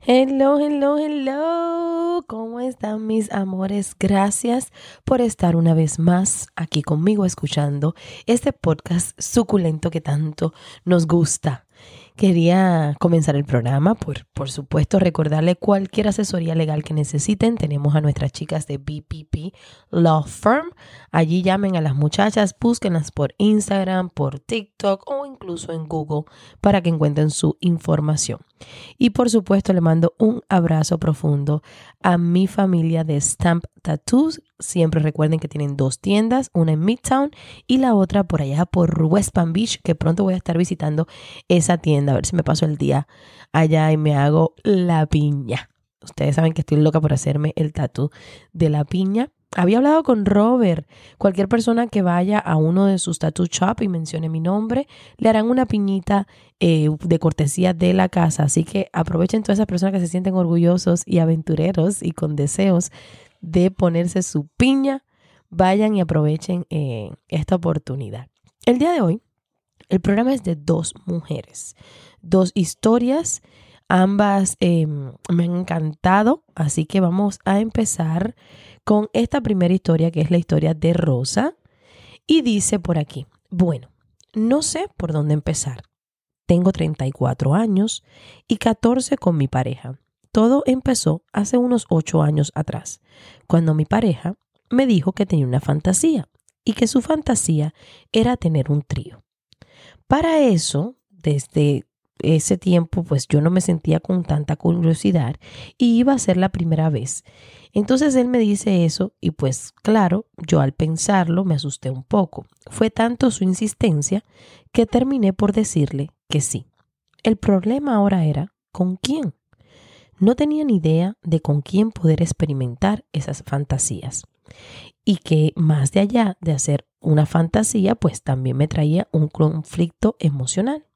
Hello, hello, hello. ¿Cómo están mis amores? Gracias por estar una vez más aquí conmigo escuchando este podcast suculento que tanto nos gusta. Quería comenzar el programa, por, por supuesto, recordarle cualquier asesoría legal que necesiten. Tenemos a nuestras chicas de BPP Law Firm. Allí llamen a las muchachas, búsquenlas por Instagram, por TikTok o incluso en Google para que encuentren su información. Y por supuesto, le mando un abrazo profundo a mi familia de Stamp Tattoos. Siempre recuerden que tienen dos tiendas, una en Midtown y la otra por allá por West Palm Beach, que pronto voy a estar visitando esa tienda, a ver si me paso el día allá y me hago la piña. Ustedes saben que estoy loca por hacerme el tatu de la piña. Había hablado con Robert. Cualquier persona que vaya a uno de sus tattoo shop y mencione mi nombre, le harán una piñita eh, de cortesía de la casa. Así que aprovechen todas esas personas que se sienten orgullosos y aventureros y con deseos de ponerse su piña. Vayan y aprovechen eh, esta oportunidad. El día de hoy, el programa es de dos mujeres, dos historias. Ambas em, me han encantado, así que vamos a empezar con esta primera historia, que es la historia de Rosa. Y dice por aquí, bueno, no sé por dónde empezar. Tengo 34 años y 14 con mi pareja. Todo empezó hace unos 8 años atrás, cuando mi pareja me dijo que tenía una fantasía y que su fantasía era tener un trío. Para eso, desde ese tiempo, pues yo no me sentía con tanta curiosidad y iba a ser la primera vez. Entonces él me dice eso y pues claro, yo al pensarlo me asusté un poco. Fue tanto su insistencia que terminé por decirle que sí. El problema ahora era con quién. No tenía ni idea de con quién poder experimentar esas fantasías. Y que más de allá de hacer una fantasía, pues también me traía un conflicto emocional.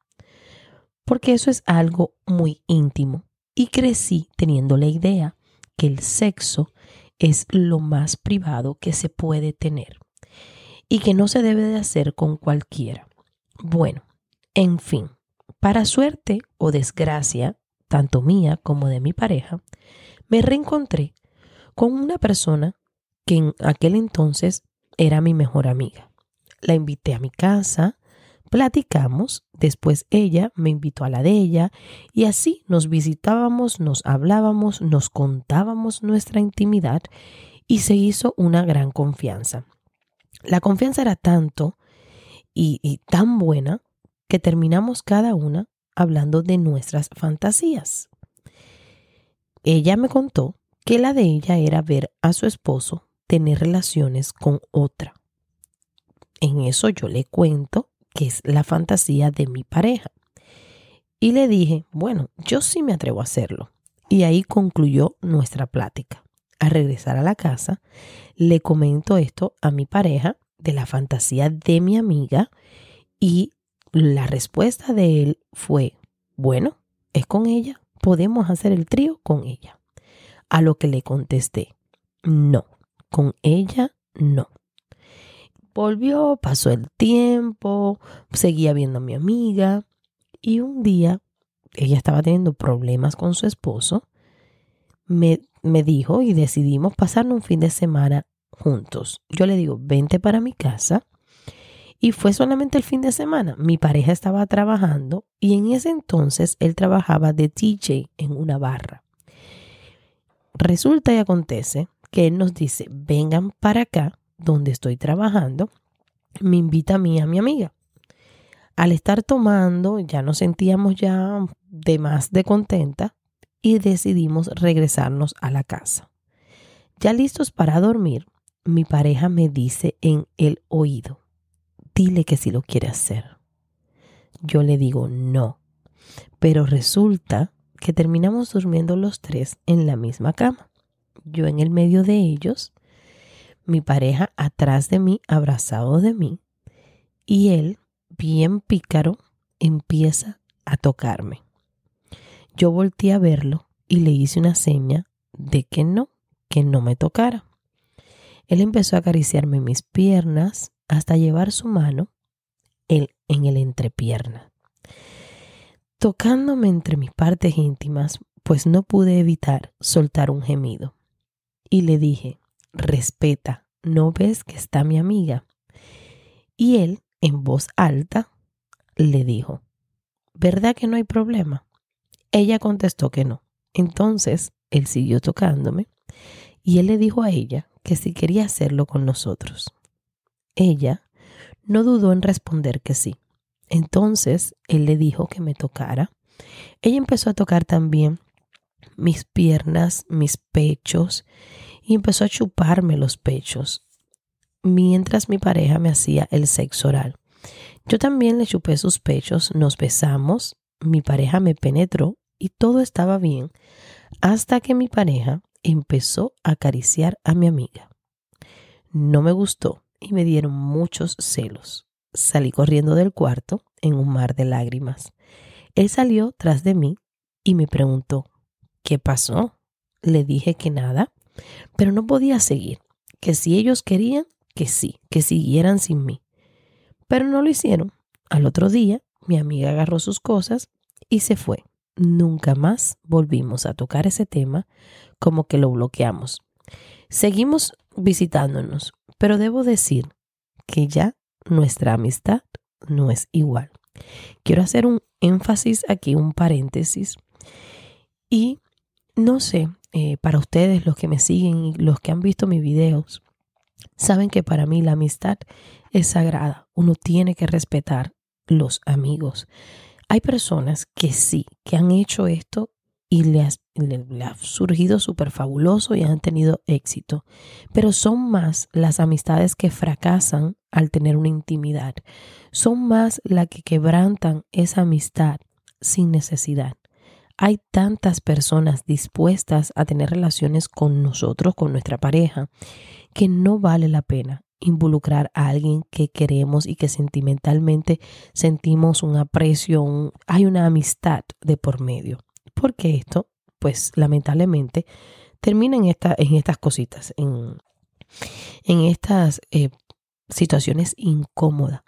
Porque eso es algo muy íntimo. Y crecí teniendo la idea que el sexo es lo más privado que se puede tener y que no se debe de hacer con cualquiera. Bueno, en fin, para suerte o desgracia, tanto mía como de mi pareja, me reencontré con una persona que en aquel entonces era mi mejor amiga. La invité a mi casa, Platicamos, después ella me invitó a la de ella y así nos visitábamos, nos hablábamos, nos contábamos nuestra intimidad y se hizo una gran confianza. La confianza era tanto y, tan buena que terminamos cada una hablando de nuestras fantasías. Ella me contó que la de ella era ver a su esposo tener relaciones con otra. En eso yo le cuento que es la fantasía de mi pareja. Y le dije, bueno, yo sí me atrevo a hacerlo. Y ahí concluyó nuestra plática. Al regresar a la casa, le comento esto a mi pareja de la fantasía de mi amiga y la respuesta de él fue, bueno, es con ella, podemos hacer el trío con ella. A lo que le contesté, no, con ella no. Volvió, pasó el tiempo, seguía viendo a mi amiga y un día ella estaba teniendo problemas con su esposo. Me, me dijo y decidimos pasar un fin de semana juntos. Yo le digo, vente para mi casa. Y fue solamente el fin de semana. Mi pareja estaba trabajando y en ese entonces él trabajaba de DJ en una barra. Resulta y acontece que él nos dice, vengan para acá donde estoy trabajando, me invita a mí a mi amiga. Al estar tomando, ya nos sentíamos ya de más de contenta y decidimos regresarnos a la casa. Ya listos para dormir, mi pareja me dice en el oído, dile que si lo quiere hacer. Yo le digo no. Pero resulta que terminamos durmiendo los tres en la misma cama. Yo en el medio de ellos, mi pareja atrás de mí, abrazado de mí, y él, bien pícaro, empieza a tocarme. Yo volteé a verlo y le hice una seña de que no, que no me tocara. Él empezó a acariciarme mis piernas hasta llevar su mano en el entrepierna, tocándome entre mis partes íntimas, pues no pude evitar soltar un gemido. Y le dije, respeta, ¿no ves que está mi amiga? Y él, en voz alta, le dijo, ¿verdad que no hay problema? Ella contestó que no. Entonces, él siguió tocándome y él le dijo a ella que si quería hacerlo con nosotros. Ella no dudó en responder que sí. Entonces él le dijo que me tocara. Ella empezó a tocar también mis piernas, mis pechos y empezó a chuparme los pechos mientras mi pareja me hacía el sexo oral. Yo también le chupé sus pechos, nos besamos, mi pareja me penetró y todo estaba bien hasta que mi pareja empezó a acariciar a mi amiga. No me gustó y me dieron muchos celos. Salí corriendo del cuarto en un mar de lágrimas. Él salió tras de mí y me preguntó, ¿qué pasó? Le dije que nada, pero no podía seguir, que si ellos querían, que sí, que siguieran sin mí. Pero no lo hicieron. Al otro día, mi amiga agarró sus cosas y se fue. Nunca más volvimos a tocar ese tema, como que lo bloqueamos. Seguimos visitándonos, pero debo decir que ya nuestra amistad no es igual. Quiero hacer un énfasis aquí, un paréntesis. Y no sé, eh, para ustedes, los que me siguen y los que han visto mis videos, saben que para mí la amistad es sagrada. Uno tiene que respetar los amigos. Hay personas que sí, que han hecho esto y le, ha surgido súper fabuloso y han tenido éxito. Pero son más las amistades que fracasan al tener una intimidad. Son más las que quebrantan esa amistad sin necesidad. Hay tantas personas dispuestas a tener relaciones con nosotros, con nuestra pareja, que no vale la pena involucrar a alguien que queremos y que sentimentalmente sentimos un aprecio, hay una amistad de por medio porque esto, pues lamentablemente, termina en, esta, en estas cositas, en, en estas eh, situaciones incómodas.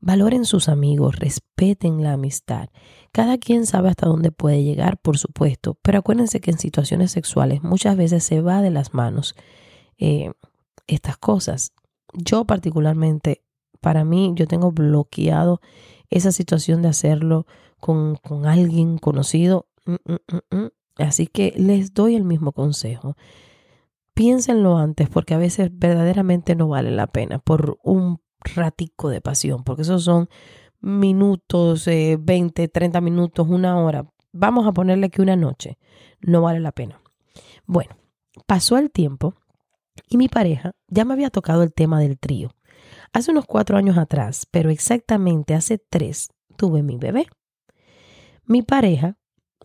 Valoren sus amigos, respeten la amistad. Cada quien sabe hasta dónde puede llegar, por supuesto, pero acuérdense que en situaciones sexuales muchas veces se va de las manos eh, estas cosas. Yo particularmente, para mí, yo tengo bloqueado esa situación de hacerlo con, con alguien conocido Mm, mm, mm, Así que les doy el mismo consejo. Piénsenlo antes porque a veces verdaderamente no vale la pena por un ratico de pasión, porque esos son minutos, 20, eh, 30 minutos, una hora. Vamos a ponerle que una noche. No vale la pena. Bueno, pasó el tiempo y mi pareja ya me había tocado el tema del trío. Hace unos cuatro años atrás, pero exactamente hace tres, tuve mi bebé. Mi pareja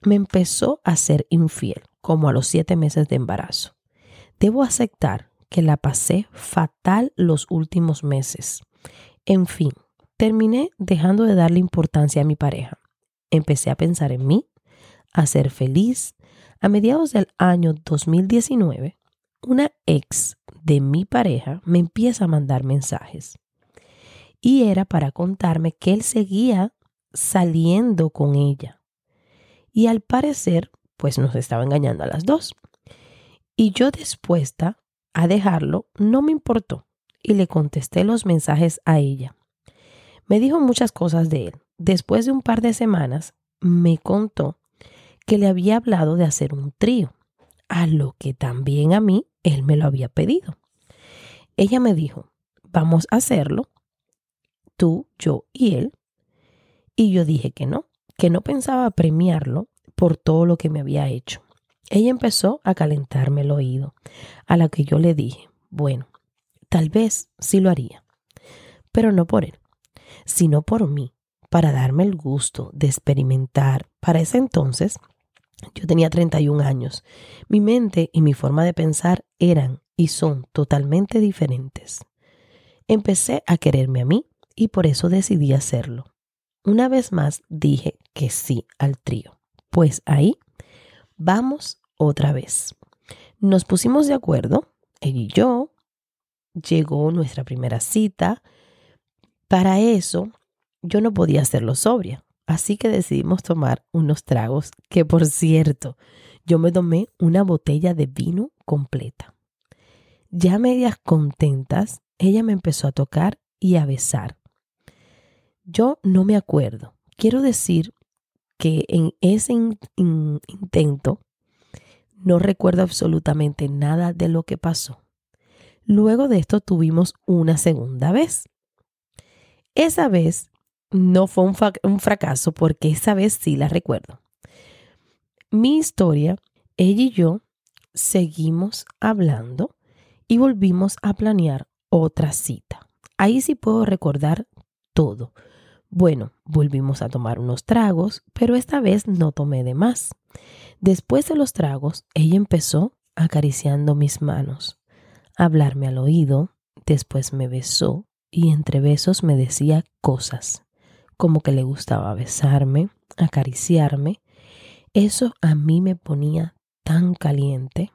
me empezó a ser infiel, como a los siete meses de embarazo. Debo aceptar que la pasé fatal los últimos meses. En fin, terminé dejando de darle importancia a mi pareja. Empecé a pensar en mí, a ser feliz. A mediados del año 2019, una ex de mi pareja me empieza a mandar mensajes. Y era para contarme que él seguía saliendo con ella y al parecer, pues nos estaba engañando a las dos. Y yo dispuesta a dejarlo, no me importó y le contesté los mensajes a ella. Me dijo muchas cosas de él. Después de un par de semanas, me contó que le había hablado de hacer un trío, a lo que también a mí él me lo había pedido. Ella me dijo, vamos a hacerlo, tú, yo y él. Y yo dije que no, que no pensaba premiarlo por todo lo que me había hecho. Ella empezó a calentarme el oído, a la que yo le dije, bueno, tal vez sí lo haría, pero no por él, sino por mí, para darme el gusto de experimentar. Para ese entonces, yo tenía 31 años. Mi mente y mi forma de pensar eran y son totalmente diferentes. Empecé a quererme a mí y por eso decidí hacerlo. Una vez más dije que sí al trío. Pues ahí vamos otra vez. Nos pusimos de acuerdo, ella y yo. Llegó nuestra primera cita. Para eso, yo no podía hacerlo sobria. Así que decidimos tomar unos tragos que, por cierto, yo me tomé una botella de vino completa. Ya medias contentas, ella me empezó a tocar y a besar. Yo no me acuerdo. Quiero decir que en ese intento no recuerdo absolutamente nada de lo que pasó. Luego de esto tuvimos una segunda vez. Esa vez no fue un, fracaso porque esa vez sí la recuerdo. Mi historia, ella y yo seguimos hablando y volvimos a planear otra cita. Ahí sí puedo recordar todo. Bueno, volvimos a tomar unos tragos, pero esta vez no tomé de más. Después de los tragos, ella empezó acariciando mis manos, hablarme al oído, después me besó y entre besos me decía cosas, como que le gustaba besarme, acariciarme. Eso a mí me ponía tan caliente,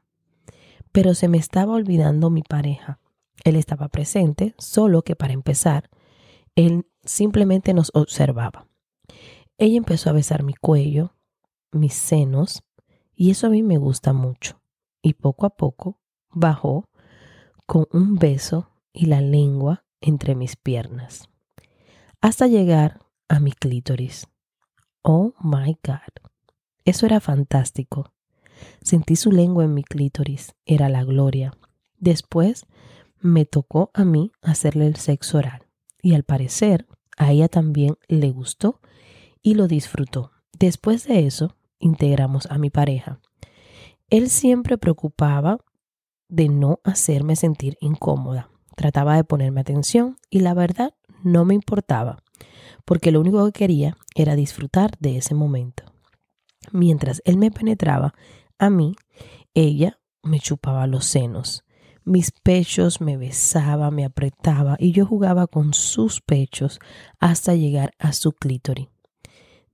pero se me estaba olvidando mi pareja. Él estaba presente, solo que para empezar, él simplemente nos observaba. Ella empezó a besar mi cuello, mis senos, y eso a mí me gusta mucho. Y poco a poco bajó con un beso y la lengua entre mis piernas, hasta llegar a mi clítoris. Oh my God. Eso era fantástico. Sentí su lengua en mi clítoris. Era la gloria. Después me tocó a mí hacerle el sexo oral. Y al parecer a ella también le gustó y lo disfrutó. Después de eso, integramos a mi pareja. Él siempre preocupaba de no hacerme sentir incómoda. Trataba de ponerme atención y la verdad no me importaba, porque lo único que quería era disfrutar de ese momento. Mientras él me penetraba, a mí, ella me chupaba los senos. Mis pechos me besaba, me apretaba y yo jugaba con sus pechos hasta llegar a su clítoris.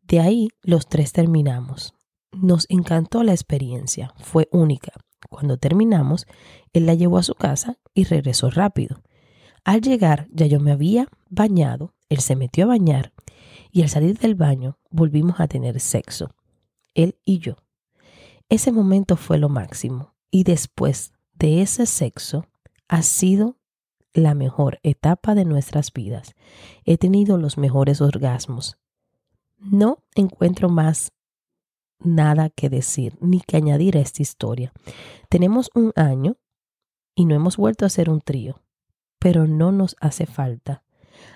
De ahí los tres terminamos. Nos encantó la experiencia, fue única. Cuando terminamos, él la llevó a su casa y regresó rápido. Al llegar ya yo me había bañado, él se metió a bañar y al salir del baño volvimos a tener sexo, él y yo. Ese momento fue lo máximo y después de ese sexo ha sido la mejor etapa de nuestras vidas. He tenido los mejores orgasmos. No encuentro más nada que decir ni que añadir a esta historia. Tenemos un año y no hemos vuelto a hacer un trío, pero no nos hace falta.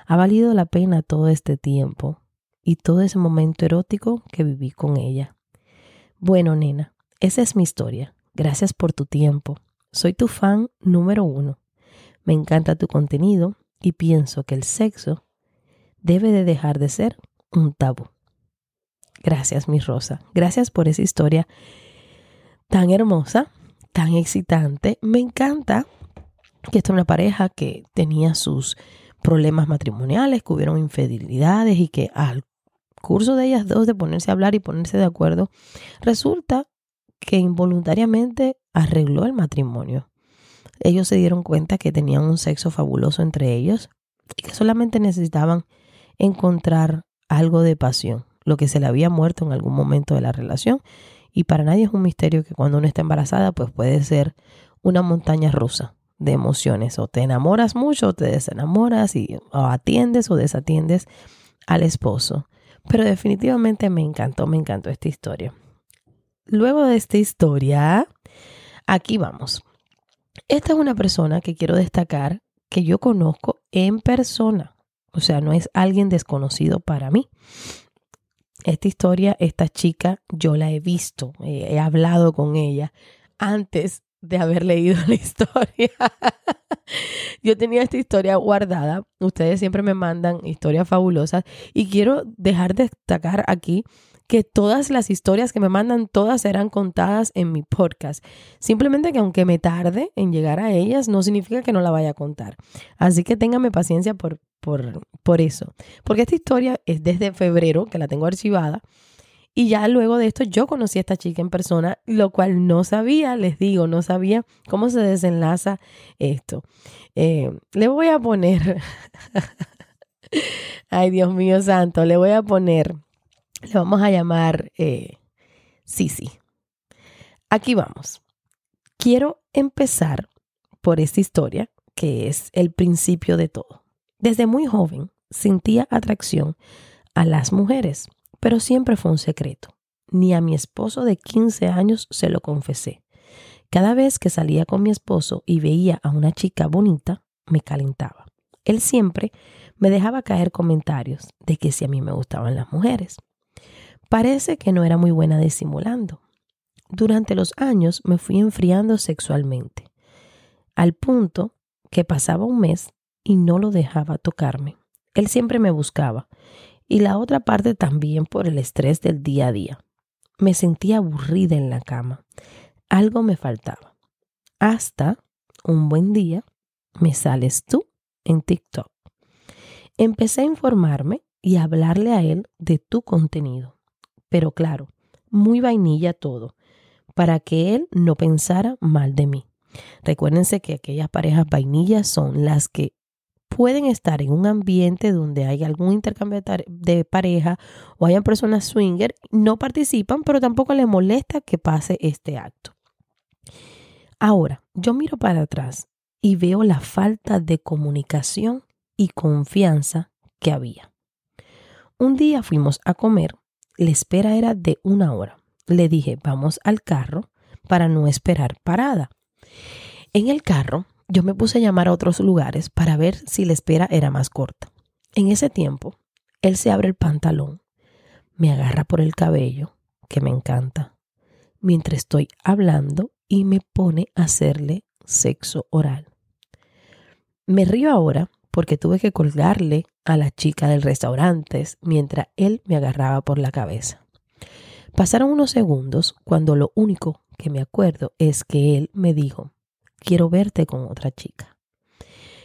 Ha valido la pena todo este tiempo y todo ese momento erótico que viví con ella. Bueno, nena, esa es mi historia. Gracias por tu tiempo. Soy tu fan número uno. Me encanta tu contenido y pienso que el sexo debe de dejar de ser un tabú. Gracias, mi Rosa. Gracias por esa historia tan hermosa, tan excitante. Me encanta que esta es una pareja que tenía sus problemas matrimoniales, que hubieron infidelidades y que al curso de ellas dos de ponerse a hablar y ponerse de acuerdo, resulta que involuntariamente arregló el matrimonio. Ellos se dieron cuenta que tenían un sexo fabuloso entre ellos y que solamente necesitaban encontrar algo de pasión, lo que se le había muerto en algún momento de la relación. Y para nadie es un misterio que cuando uno está embarazada, pues puede ser una montaña rusa de emociones. O te enamoras mucho o te desenamoras y o atiendes o desatiendes al esposo. Pero definitivamente me encantó, me encantó esta historia. Luego de esta historia, aquí vamos. Esta es una persona que quiero destacar que yo conozco en persona. O sea, no es alguien desconocido para mí. Esta historia, esta chica, yo la he visto, he hablado con ella antes de haber leído la historia. yo tenía esta historia guardada. Ustedes siempre me mandan historias fabulosas y quiero dejar de destacar aquí que todas las historias que me mandan, todas serán contadas en mi podcast. Simplemente que aunque me tarde en llegar a ellas, no significa que no la vaya a contar. Así que ténganme paciencia por, por, por eso. Porque esta historia es desde febrero, que la tengo archivada. Y ya luego de esto yo conocí a esta chica en persona, lo cual no sabía, les digo, no sabía cómo se desenlaza esto. Eh, le voy a poner, ay Dios mío santo, le voy a poner le vamos a llamar eh, Sisi. Aquí vamos. Quiero empezar por esta historia que es el principio de todo. Desde muy joven sentía atracción a las mujeres, pero siempre fue un secreto. Ni a mi esposo de 15 años se lo confesé. Cada vez que salía con mi esposo y veía a una chica bonita, me calentaba. Él siempre me dejaba caer comentarios de que si a mí me gustaban las mujeres. Parece que no era muy buena disimulando. Durante los años me fui enfriando sexualmente, al punto que pasaba un mes y no lo dejaba tocarme. Él siempre me buscaba y la otra parte también por el estrés del día a día. Me sentía aburrida en la cama. Algo me faltaba. Hasta un buen día me sales tú en TikTok. Empecé a informarme y a hablarle a él de tu contenido pero claro, muy vainilla todo, para que él no pensara mal de mí. Recuérdense que aquellas parejas vainillas son las que pueden estar en un ambiente donde hay algún intercambio de pareja o hayan personas swinger, no participan, pero tampoco les molesta que pase este acto. Ahora, yo miro para atrás y veo la falta de comunicación y confianza que había. Un día fuimos a comer la espera era de una hora. Le dije, vamos al carro para no esperar parada. En el carro, yo me puse a llamar a otros lugares para ver si la espera era más corta. En ese tiempo, él se abre el pantalón, me agarra por el cabello, que me encanta, mientras estoy hablando y me pone a hacerle sexo oral. Me río ahora porque tuve que colgarle a la chica del restaurante mientras él me agarraba por la cabeza. Pasaron unos segundos cuando lo único que me acuerdo es que él me dijo, quiero verte con otra chica.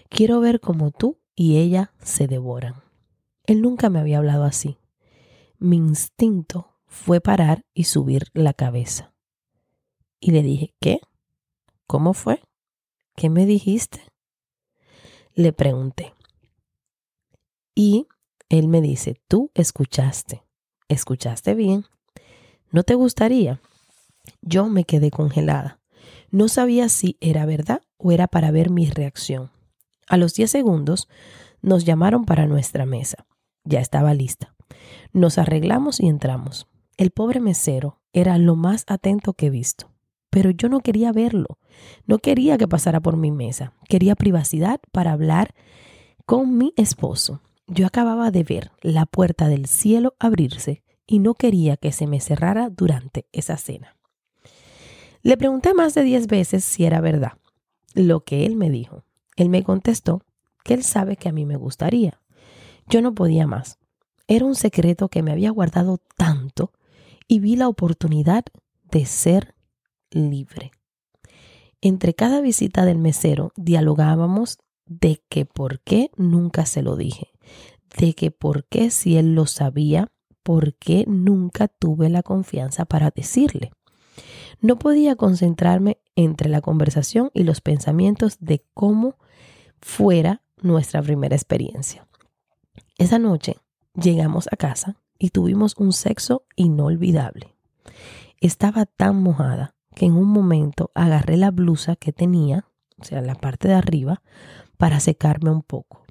Quiero ver cómo tú y ella se devoran. Él nunca me había hablado así. Mi instinto fue parar y subir la cabeza. Y le dije, ¿qué? ¿Cómo fue? ¿Qué me dijiste? Le pregunté. Y él me dice, tú escuchaste, escuchaste bien. ¿No te gustaría? Yo me quedé congelada. No sabía si era verdad o era para ver mi reacción. A los 10 segundos nos llamaron para nuestra mesa. Ya estaba lista. Nos arreglamos y entramos. El pobre mesero era lo más atento que he visto. Pero yo no quería verlo. No quería que pasara por mi mesa. Quería privacidad para hablar con mi esposo. Yo acababa de ver la puerta del cielo abrirse y no quería que se me cerrara durante esa cena. Le pregunté más de diez veces si era verdad lo que él me dijo. Él me contestó que él sabe que a mí me gustaría. Yo no podía más. Era un secreto que me había guardado tanto y vi la oportunidad de ser libre. Entre cada visita del mesero dialogábamos de que por qué nunca se lo dije de que por qué si él lo sabía, por qué nunca tuve la confianza para decirle. No podía concentrarme entre la conversación y los pensamientos de cómo fuera nuestra primera experiencia. Esa noche llegamos a casa y tuvimos un sexo inolvidable. Estaba tan mojada que en un momento agarré la blusa que tenía, o sea, la parte de arriba, para secarme un poco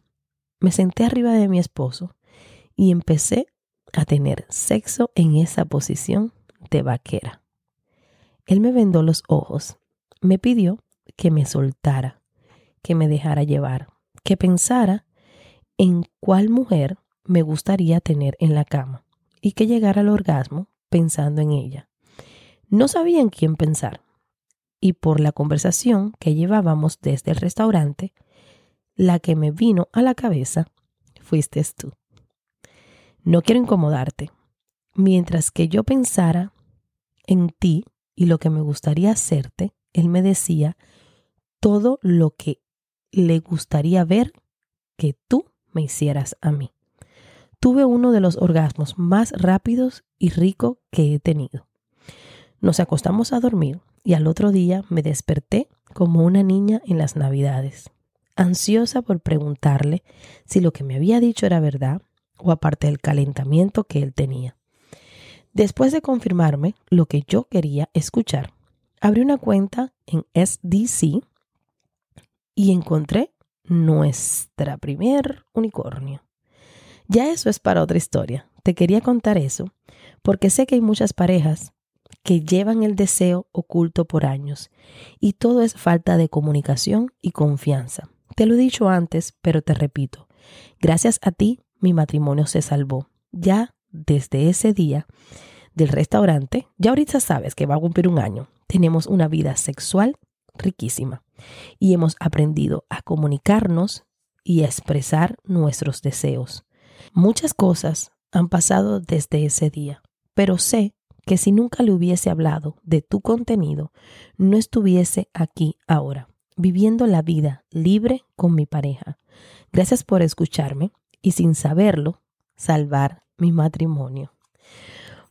me senté arriba de mi esposo y empecé a tener sexo en esa posición de vaquera. Él me vendó los ojos, me pidió que me soltara, que me dejara llevar, que pensara en cuál mujer me gustaría tener en la cama y que llegara al orgasmo pensando en ella. No sabía en quién pensar y por la conversación que llevábamos desde el restaurante, la que me vino a la cabeza fuiste tú. No quiero incomodarte. Mientras que yo pensara en ti y lo que me gustaría hacerte, él me decía todo lo que le gustaría ver que tú me hicieras a mí. Tuve uno de los orgasmos más rápidos y rico que he tenido. Nos acostamos a dormir y al otro día me desperté como una niña en las navidades, ansiosa por preguntarle si lo que me había dicho era verdad o aparte del calentamiento que él tenía. Después de confirmarme lo que yo quería escuchar, abrí una cuenta en SDC y encontré nuestra primer unicornio. Ya eso es para otra historia. Te quería contar eso porque sé que hay muchas parejas que llevan el deseo oculto por años y todo es falta de comunicación y confianza. Te lo he dicho antes, pero te repito, gracias a ti mi matrimonio se salvó. Ya desde ese día del restaurante, ya ahorita sabes que va a cumplir un año, tenemos una vida sexual riquísima y hemos aprendido a comunicarnos y a expresar nuestros deseos. Muchas cosas han pasado desde ese día, pero sé que si nunca le hubiese hablado de tu contenido, no estuviese aquí ahora, viviendo la vida libre con mi pareja. Gracias por escucharme y sin saberlo, salvar mi matrimonio.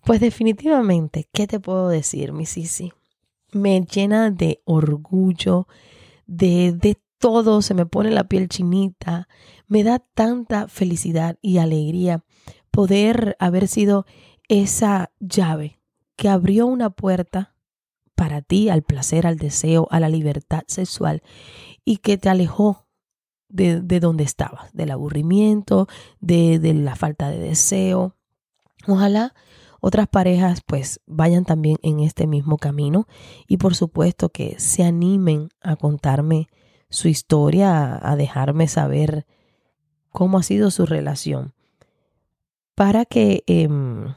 Pues definitivamente, ¿qué te puedo decir, mi Sisi? Me llena de orgullo, de, de todo, se me pone la piel chinita, me da tanta felicidad y alegría poder haber sido esa llave que abrió una puerta para ti al placer, al deseo, a la libertad sexual y que te alejó de, de donde estabas, del aburrimiento, de, de la falta de deseo. Ojalá otras parejas pues vayan también en este mismo camino y por supuesto que se animen a contarme su historia, a dejarme saber cómo ha sido su relación, para que em,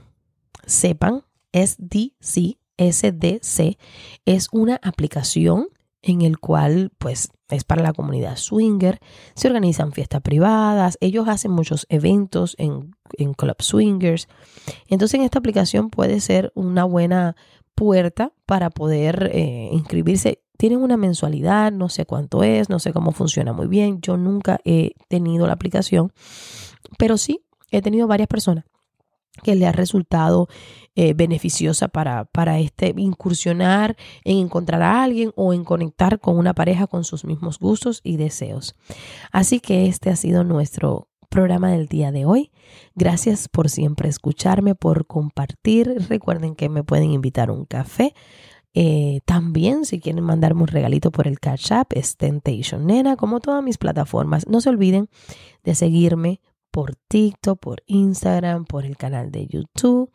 sepan, SDC, SDC es una aplicación en el cual pues es para la comunidad swinger, se organizan fiestas privadas, ellos hacen muchos eventos en, en club swingers. Entonces en esta aplicación puede ser una buena puerta para poder eh, inscribirse. Tienen una mensualidad, no sé cuánto es, no sé cómo funciona muy bien. Yo nunca he tenido la aplicación, pero sí he tenido varias personas que le ha resultado eh, beneficiosa para, para este incursionar en encontrar a alguien o en conectar con una pareja con sus mismos gustos y deseos. Así que este ha sido nuestro programa del día de hoy. Gracias por siempre escucharme, por compartir. Recuerden que me pueden invitar un café. Eh, también, si quieren mandarme un regalito por el Catch Up, es Temptation Nena, como todas mis plataformas. No se olviden de seguirme por TikTok, por Instagram, por el canal de YouTube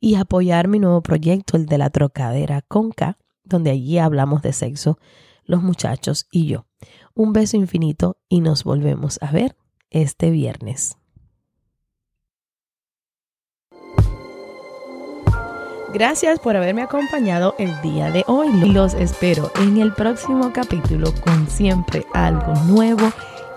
y apoyar mi nuevo proyecto, el de la trocadera Conca, donde allí hablamos de sexo, los muchachos y yo. Un beso infinito y nos volvemos a ver este viernes. Gracias por haberme acompañado el día de hoy. Los espero en el próximo capítulo con siempre algo nuevo